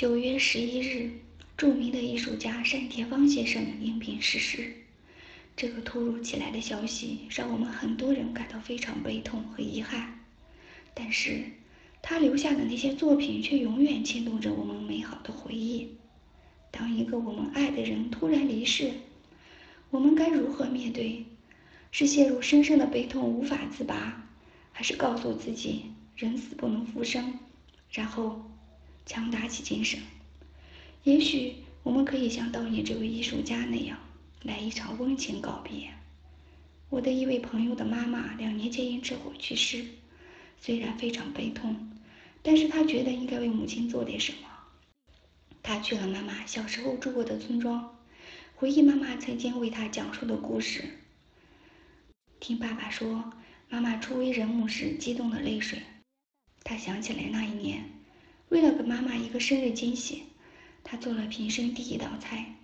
九月十一日，著名的艺术家单田芳先生因病逝世。这个突如其来的消息让我们很多人感到非常悲痛和遗憾。但是，他留下的那些作品却永远牵动着我们美好的回忆。当一个我们爱的人突然离世，我们该如何面对？是陷入深深的悲痛无法自拔，还是告诉自己人死不能复生，然后强打起精神？也许我们可以像当年这位艺术家那样，来一场温情告别。我的一位朋友的妈妈两年前因车祸去世，虽然非常悲痛，但是他觉得应该为母亲做点什么。他去了妈妈小时候住过的村庄，回忆妈妈曾经为他讲述的故事。听爸爸说，妈妈初为人母时激动的泪水。他想起来那一年，为了给妈妈一个生日惊喜，他做了平生第一道菜。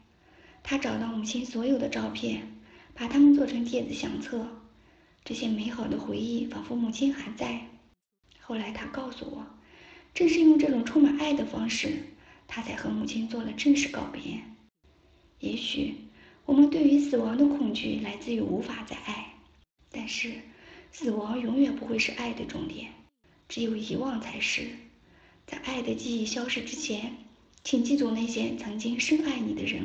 他找到母亲所有的照片，把它们做成电子相册。这些美好的回忆仿佛母亲还在。后来他告诉我，正是用这种充满爱的方式，他才和母亲做了正式告别。也许我们对于死亡的恐惧来自于无法再爱。但是，死亡永远不会是爱的终点，只有遗忘才是。在爱的记忆消失之前，请记住那些曾经深爱你的人。